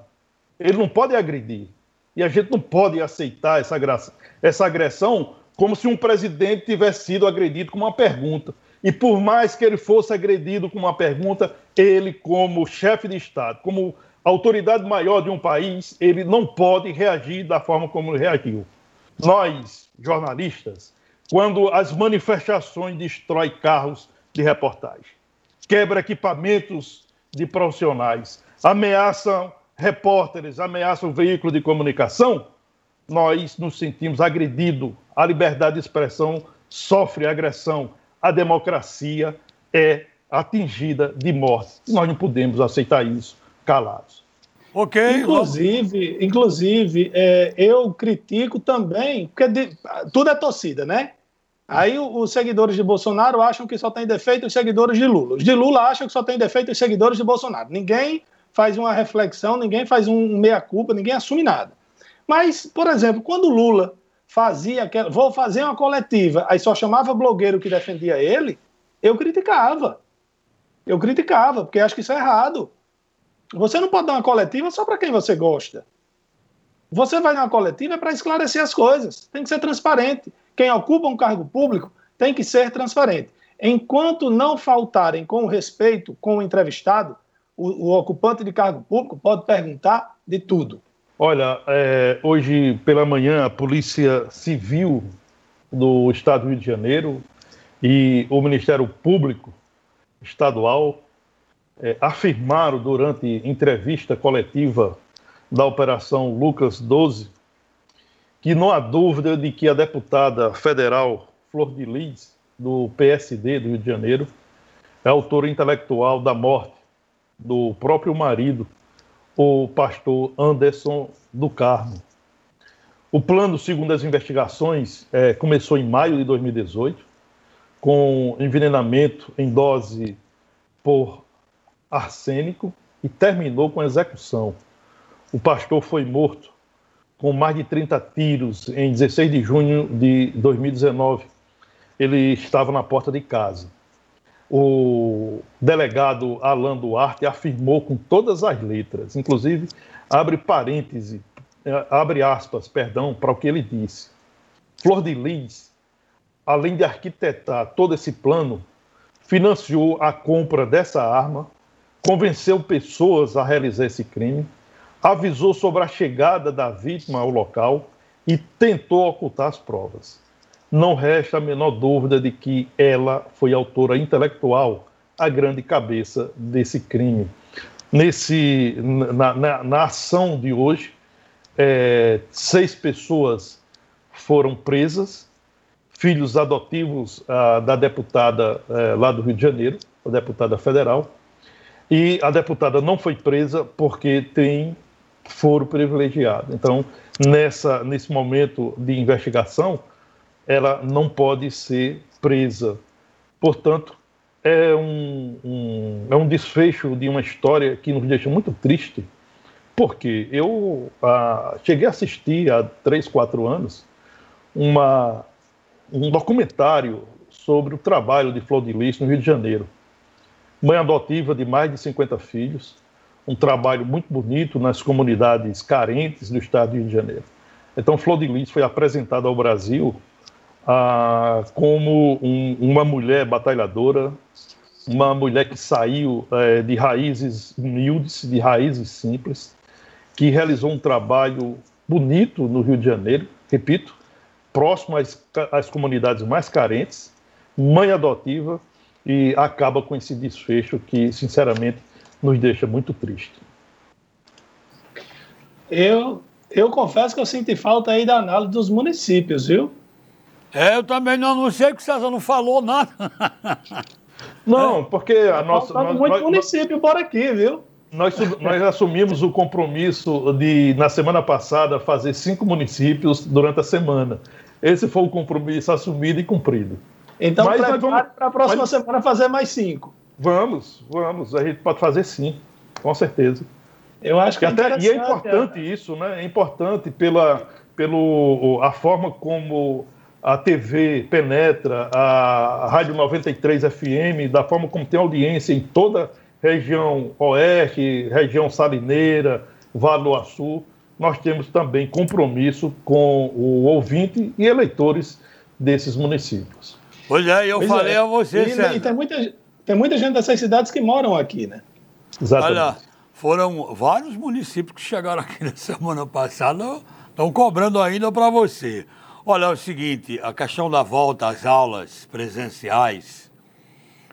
Ele não pode agredir. E a gente não pode aceitar essa, essa agressão como se um presidente tivesse sido agredido com uma pergunta. E por mais que ele fosse agredido com uma pergunta, ele, como chefe de Estado, como autoridade maior de um país, ele não pode reagir da forma como ele reagiu. Nós, jornalistas, quando as manifestações destroem carros de reportagem, quebra equipamentos de profissionais, ameaçam repórteres, ameaçam o veículo de comunicação, nós nos sentimos agredidos. A liberdade de expressão sofre agressão. A democracia é atingida de morte. Nós não podemos aceitar isso calados.
Ok. Inclusive, inclusive é, eu critico também, porque de, tudo é torcida, né? Aí os seguidores de Bolsonaro acham que só tem defeito os seguidores de Lula. Os de Lula acham que só tem defeito os seguidores de Bolsonaro. Ninguém faz uma reflexão, ninguém faz um meia-culpa, ninguém assume nada. Mas, por exemplo, quando Lula fazia aquela. Vou fazer uma coletiva, aí só chamava blogueiro que defendia ele, eu criticava. Eu criticava, porque acho que isso é errado. Você não pode dar uma coletiva só para quem você gosta. Você vai numa coletiva para esclarecer as coisas. Tem que ser transparente. Quem ocupa um cargo público tem que ser transparente. Enquanto não faltarem com respeito com o entrevistado, o, o ocupante de cargo público pode perguntar de tudo.
Olha, é, hoje pela manhã a Polícia Civil do Estado do Rio de Janeiro e o Ministério Público Estadual é, afirmaram durante entrevista coletiva da Operação Lucas 12 que não há dúvida de que a deputada federal Flor de Lis, do PSD do Rio de Janeiro, é autora intelectual da morte do próprio marido, o pastor Anderson do Carmo. O plano, segundo as investigações, é, começou em maio de 2018, com envenenamento em dose por arsênico e terminou com execução. O pastor foi morto com mais de 30 tiros em 16 de junho de 2019. Ele estava na porta de casa. O delegado Alan Duarte afirmou com todas as letras, inclusive abre parêntese, é, abre aspas, perdão, para o que ele disse. Flor de Lis, além de arquitetar todo esse plano, financiou a compra dessa arma, convenceu pessoas a realizar esse crime, avisou sobre a chegada da vítima ao local e tentou ocultar as provas. Não resta a menor dúvida de que ela foi autora intelectual, a grande cabeça desse crime. Nesse, na, na, na ação de hoje, é, seis pessoas foram presas, filhos adotivos ah, da deputada eh, lá do Rio de Janeiro, a deputada federal, e a deputada não foi presa porque tem foro privilegiado. Então, nessa, nesse momento de investigação, ela não pode ser presa. Portanto, é um, um, é um desfecho de uma história que nos deixa muito triste, porque eu ah, cheguei a assistir há três, quatro anos uma, um documentário sobre o trabalho de Flor de Lis no Rio de Janeiro. Mãe adotiva de mais de 50 filhos, um trabalho muito bonito nas comunidades carentes do estado do Rio de Janeiro. Então, Flor de Lis foi apresentada ao Brasil ah, como um, uma mulher batalhadora, uma mulher que saiu eh, de raízes humildes, de raízes simples, que realizou um trabalho bonito no Rio de Janeiro, repito, próximo às, às comunidades mais carentes, mãe adotiva, e acaba com esse desfecho que, sinceramente, nos deixa muito triste.
Eu, eu confesso que eu senti falta aí da análise dos municípios, viu?
É, eu também não, não sei que o César não falou nada.
Não, porque a nossa.
Nós, muito nós, município por aqui, viu?
Nós, nós assumimos o compromisso de, na semana passada, fazer cinco municípios durante a semana. Esse foi o compromisso assumido e cumprido.
Então, mas vamos para a próxima mas... semana fazer mais cinco.
Vamos, vamos. A gente pode fazer sim, com certeza.
Eu acho que é
até, e é importante é. isso, né? É importante pela pelo a forma como a TV penetra, a Rádio 93 FM, da forma como tem audiência em toda a região oeste, região salineira, Vale do Açu, nós temos também compromisso com o ouvinte e eleitores desses municípios.
Pois é, eu pois falei é. a você,
e, e tem, muita, tem muita gente dessas cidades que moram aqui, né?
Exatamente. Olha, foram vários municípios que chegaram aqui na semana passada, estão cobrando ainda para você. Olha, é o seguinte, a questão da volta às aulas presenciais,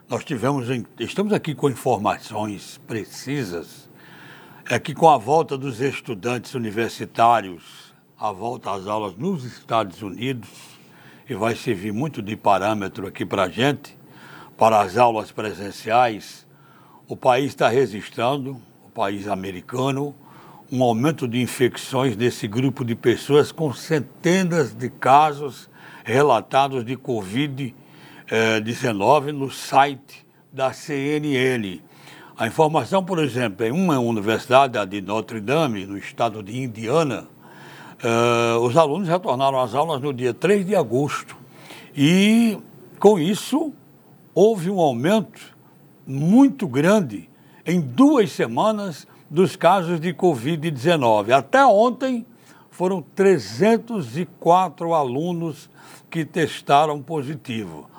nós tivemos, estamos aqui com informações precisas, é que com a volta dos estudantes universitários, a volta às aulas nos Estados Unidos, e vai servir muito de parâmetro aqui para a gente, para as aulas presenciais, o país está registrando, o país americano, um aumento de infecções desse grupo de pessoas com centenas de casos relatados de Covid-19 no site da CNN. A informação, por exemplo, em uma universidade, a de Notre Dame, no estado de Indiana, uh, os alunos retornaram às aulas no dia 3 de agosto. E, com isso, houve um aumento muito grande em duas semanas dos casos de Covid-19. Até ontem, foram 304 alunos que testaram positivo.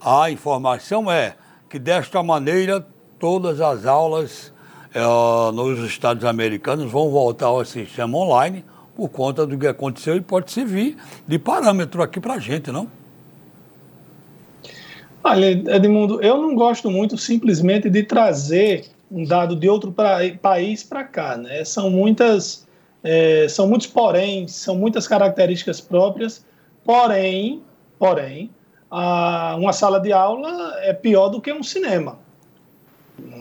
A informação é que, desta maneira, todas as aulas é, nos Estados americanos vão voltar ao sistema online por conta do que aconteceu e pode servir de parâmetro aqui para a gente, não?
Olha, Edmundo, eu não gosto muito simplesmente de trazer um dado de outro pra, país para cá, né? São muitas, é, são muitos porém, são muitas características próprias, porém, porém, a, uma sala de aula é pior do que um cinema.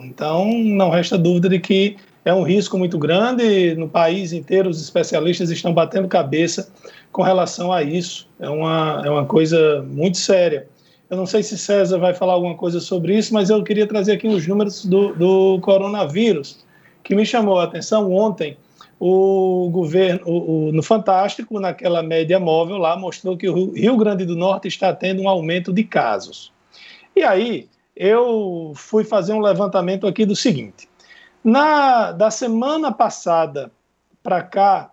Então, não resta dúvida de que é um risco muito grande. No país inteiro, os especialistas estão batendo cabeça com relação a isso. É uma, é uma coisa muito séria. Eu não sei se César vai falar alguma coisa sobre isso, mas eu queria trazer aqui os números do, do coronavírus, que me chamou a atenção ontem. O governo, o, o, no Fantástico, naquela média móvel lá, mostrou que o Rio Grande do Norte está tendo um aumento de casos. E aí, eu fui fazer um levantamento aqui do seguinte: na da semana passada para cá,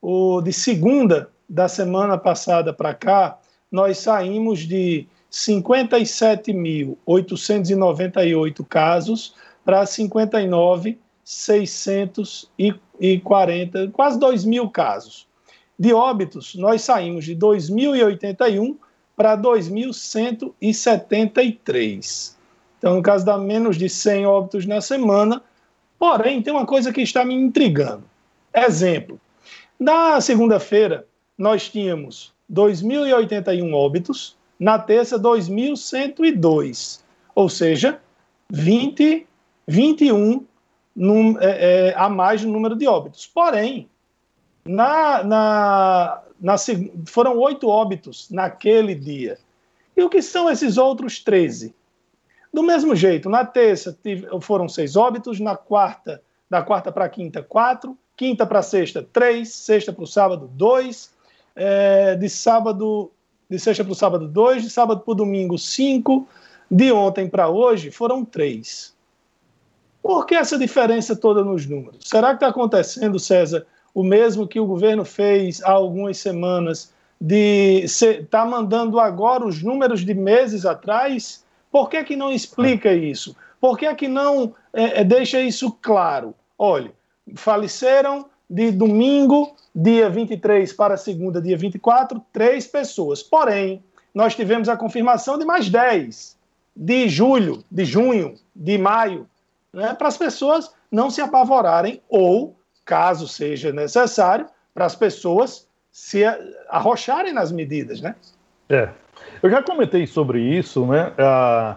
o de segunda da semana passada para cá, nós saímos de 57.898 casos para 59.640, quase 2 mil casos. De óbitos, nós saímos de 2.081 para 2.173. Então, no caso, dá menos de 100 óbitos na semana. Porém, tem uma coisa que está me intrigando. Exemplo: na segunda-feira, nós tínhamos 2.081 óbitos, na terça 2.102, ou seja, 20, 21 num, é, é, a mais no número de óbitos. Porém, na, na, na, foram oito óbitos naquele dia. E o que são esses outros 13? Do mesmo jeito, na terça foram seis óbitos, na quarta, da quarta para quinta, quatro, quinta para sexta, três, sexta para o sábado, dois, é, de sábado de sexta para o sábado, dois, de sábado para o domingo, cinco, de ontem para hoje foram três. Por que essa diferença toda nos números? Será que está acontecendo, César, o mesmo que o governo fez há algumas semanas, de estar tá mandando agora os números de meses atrás? Por que, que não explica isso? Por que, que não é, é deixa isso claro? Olha, faleceram de domingo, dia 23 para segunda, dia 24, três pessoas. Porém, nós tivemos a confirmação de mais 10 de julho, de junho, de maio, né, para as pessoas não se apavorarem ou, caso seja necessário, para as pessoas se arrocharem nas medidas, né?
É. Eu já comentei sobre isso, né? Ah,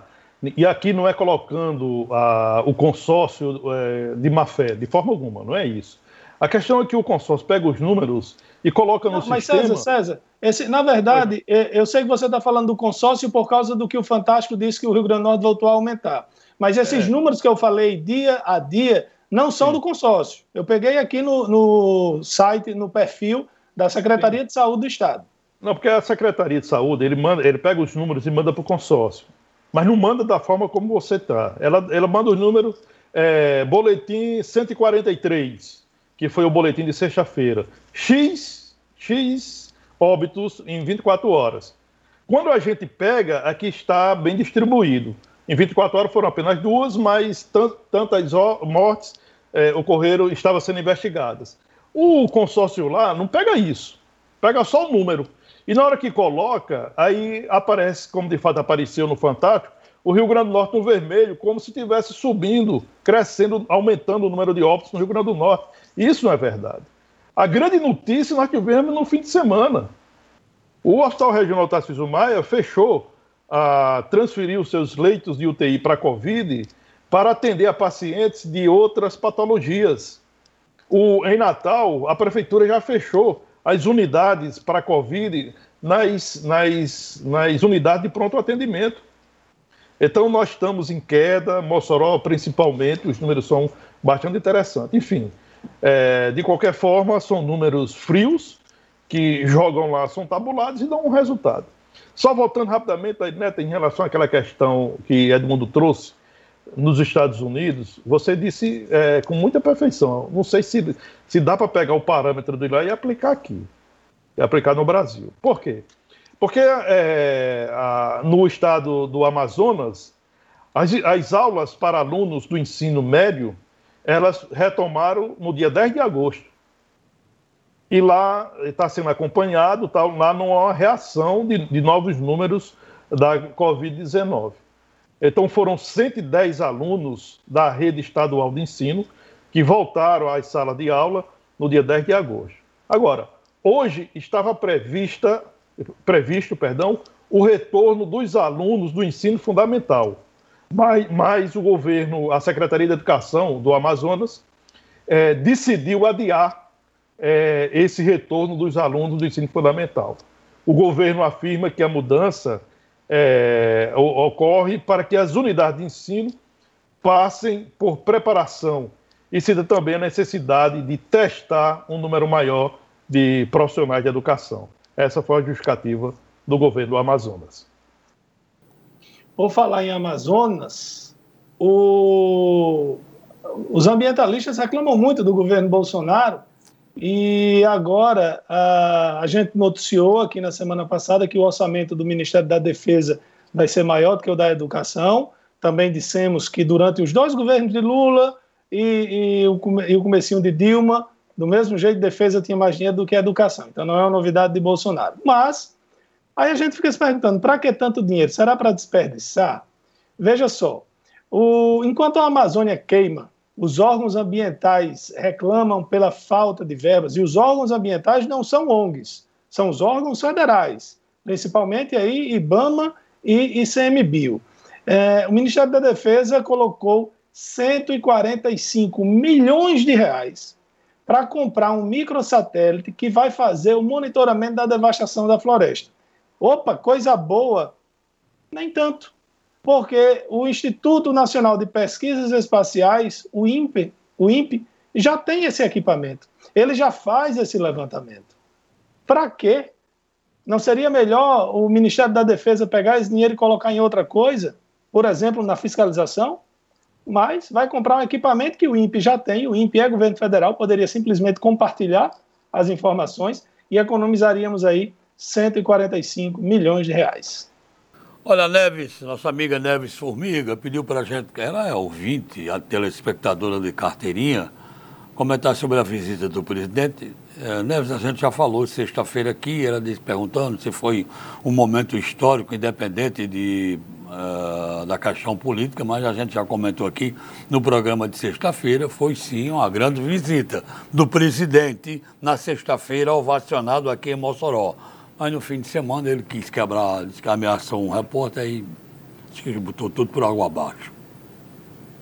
e aqui não é colocando ah, o consórcio é, de má fé, de forma alguma, não é isso. A questão é que o consórcio pega os números e coloca no não, mas sistema...
Mas César, César, esse, na verdade, é. eu sei que você está falando do consórcio por causa do que o Fantástico disse que o Rio Grande do Norte voltou a aumentar. Mas esses é. números que eu falei dia a dia não são Sim. do consórcio. Eu peguei aqui no, no site, no perfil da Secretaria Sim. de Saúde do Estado.
Não, porque a Secretaria de Saúde, ele, manda, ele pega os números e manda para o consórcio. Mas não manda da forma como você está. Ela, ela manda os números, é, boletim 143 que foi o boletim de sexta-feira. X, X óbitos em 24 horas. Quando a gente pega, aqui está bem distribuído. Em 24 horas foram apenas duas, mas tantas mortes é, ocorreram, estavam sendo investigadas. O consórcio lá não pega isso, pega só o número. E na hora que coloca, aí aparece, como de fato apareceu no Fantástico, o Rio Grande do Norte no vermelho, como se estivesse subindo, crescendo, aumentando o número de óbitos no Rio Grande do Norte. Isso não é verdade. A grande notícia nós tivemos no fim de semana. O Hospital Regional Tarcísio Maia fechou a transferir os seus leitos de UTI para a Covid para atender a pacientes de outras patologias. O, em Natal, a prefeitura já fechou as unidades para Covid nas, nas, nas unidades de pronto atendimento. Então, nós estamos em queda, Mossoró principalmente, os números são bastante interessantes. Enfim, é, de qualquer forma, são números frios que jogam lá, são tabulados e dão um resultado. Só voltando rapidamente, Neto, em relação àquela questão que Edmundo trouxe nos Estados Unidos, você disse é, com muita perfeição. Não sei se, se dá para pegar o parâmetro de lá e aplicar aqui, e aplicar no Brasil. Por quê? Porque é, a, no estado do Amazonas, as, as aulas para alunos do ensino médio, elas retomaram no dia 10 de agosto. E lá está sendo acompanhado, tá, lá não há reação de, de novos números da Covid-19. Então foram 110 alunos da rede estadual de ensino que voltaram às salas de aula no dia 10 de agosto. Agora, hoje estava prevista previsto perdão, o retorno dos alunos do ensino fundamental. Mas, mas o governo, a Secretaria de Educação do Amazonas, é, decidiu adiar é, esse retorno dos alunos do ensino fundamental. O governo afirma que a mudança é, ocorre para que as unidades de ensino passem por preparação e cita também a necessidade de testar um número maior de profissionais de educação. Essa foi a justificativa do governo do Amazonas.
Por falar em Amazonas, o... os ambientalistas reclamam muito do governo Bolsonaro e agora a, a gente noticiou aqui na semana passada que o orçamento do Ministério da Defesa vai ser maior do que o da Educação. Também dissemos que durante os dois governos de Lula e, e, o, e o comecinho de Dilma, do mesmo jeito, defesa tinha mais dinheiro do que educação. Então não é uma novidade de Bolsonaro. Mas aí a gente fica se perguntando: para que tanto dinheiro? Será para desperdiçar? Veja só, o, enquanto a Amazônia queima, os órgãos ambientais reclamam pela falta de verbas, e os órgãos ambientais não são ONGs, são os órgãos federais, principalmente aí IBAMA e ICMBio. É, o Ministério da Defesa colocou 145 milhões de reais para comprar um microsatélite que vai fazer o monitoramento da devastação da floresta. Opa, coisa boa! Nem tanto, porque o Instituto Nacional de Pesquisas Espaciais, o INPE, o INPE já tem esse equipamento. Ele já faz esse levantamento. Para quê? Não seria melhor o Ministério da Defesa pegar esse dinheiro e colocar em outra coisa? Por exemplo, na fiscalização? mas vai comprar um equipamento que o INPE já tem, o INPE é governo federal, poderia simplesmente compartilhar as informações e economizaríamos aí 145 milhões de reais.
Olha, Neves, nossa amiga Neves Formiga pediu para a gente, ela é ouvinte, a telespectadora de carteirinha, comentar sobre a visita do presidente. É, Neves, a gente já falou sexta-feira aqui, ela disse, perguntando se foi um momento histórico, independente de uh, da questão política, mas a gente já comentou aqui no programa de sexta-feira, foi sim uma grande visita do presidente na sexta-feira, ovacionado aqui em Mossoró. Mas no fim de semana ele quis quebrar, disse que ameaçou um repórter e disse que botou tudo por água abaixo.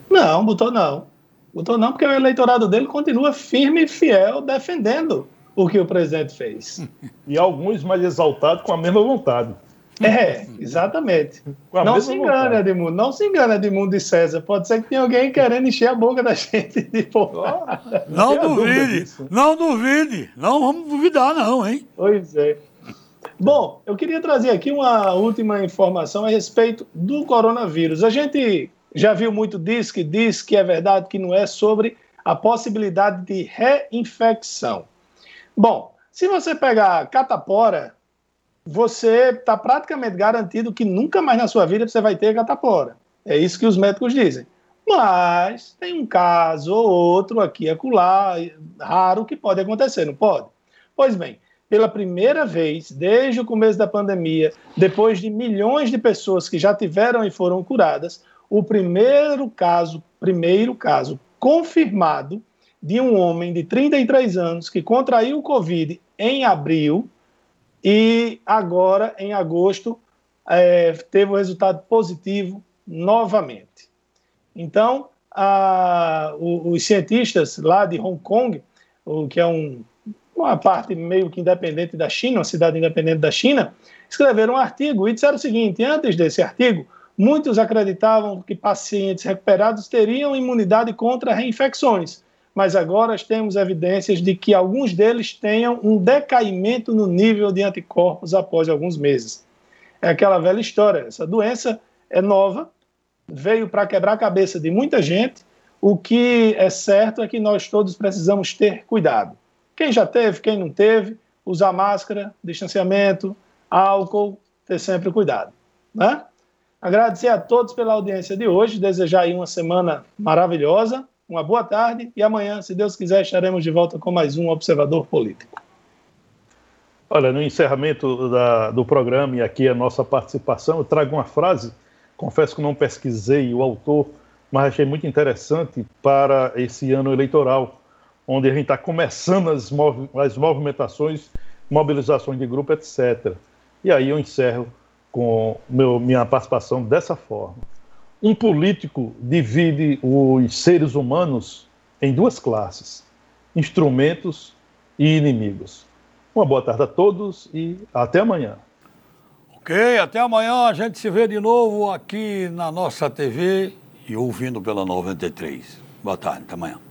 Não, botou não. Botou não, porque o eleitorado dele continua firme e fiel defendendo o que o presidente fez.
e alguns mais exaltados com a mesma vontade.
É, exatamente. Não se engane, Edmundo. Não se engane, Edmundo e César. Pode ser que tenha alguém querendo encher a boca da gente de porrada.
Não, não duvide. Não duvide. Não vamos duvidar, não, hein?
Pois é. Bom, eu queria trazer aqui uma última informação a respeito do coronavírus. A gente já viu muito disso, que diz que é verdade, que não é, sobre a possibilidade de reinfecção. Bom, se você pegar catapora, você está praticamente garantido que nunca mais na sua vida você vai ter catapora. É isso que os médicos dizem. Mas tem um caso ou outro aqui e acolá, raro, que pode acontecer, não pode? Pois bem, pela primeira vez desde o começo da pandemia, depois de milhões de pessoas que já tiveram e foram curadas, o primeiro caso, primeiro caso confirmado de um homem de 33 anos que contraiu o Covid em abril, e agora, em agosto, é, teve o um resultado positivo novamente. Então, a, os cientistas lá de Hong Kong, o que é um, uma parte meio que independente da China, uma cidade independente da China, escreveram um artigo e disseram o seguinte: antes desse artigo, muitos acreditavam que pacientes recuperados teriam imunidade contra reinfecções, mas agora temos evidências de que alguns deles tenham um decaimento no nível de anticorpos após alguns meses. É aquela velha história: essa doença é nova, veio para quebrar a cabeça de muita gente. O que é certo é que nós todos precisamos ter cuidado. Quem já teve, quem não teve, usar máscara, distanciamento, álcool, ter sempre cuidado. Né? Agradecer a todos pela audiência de hoje, desejar aí uma semana maravilhosa, uma boa tarde e amanhã, se Deus quiser, estaremos de volta com mais um Observador Político.
Olha, no encerramento da, do programa e aqui a nossa participação, eu trago uma frase confesso que não pesquisei o autor, mas achei muito interessante para esse ano eleitoral, onde a gente está começando as, mov as movimentações, mobilizações de grupo, etc. E aí eu encerro com meu, minha participação dessa forma. Um político divide os seres humanos em duas classes: instrumentos e inimigos. Uma boa tarde a todos e até amanhã.
Ok, até amanhã. A gente se vê de novo aqui na nossa TV e ouvindo pela 93. Boa tarde, até amanhã.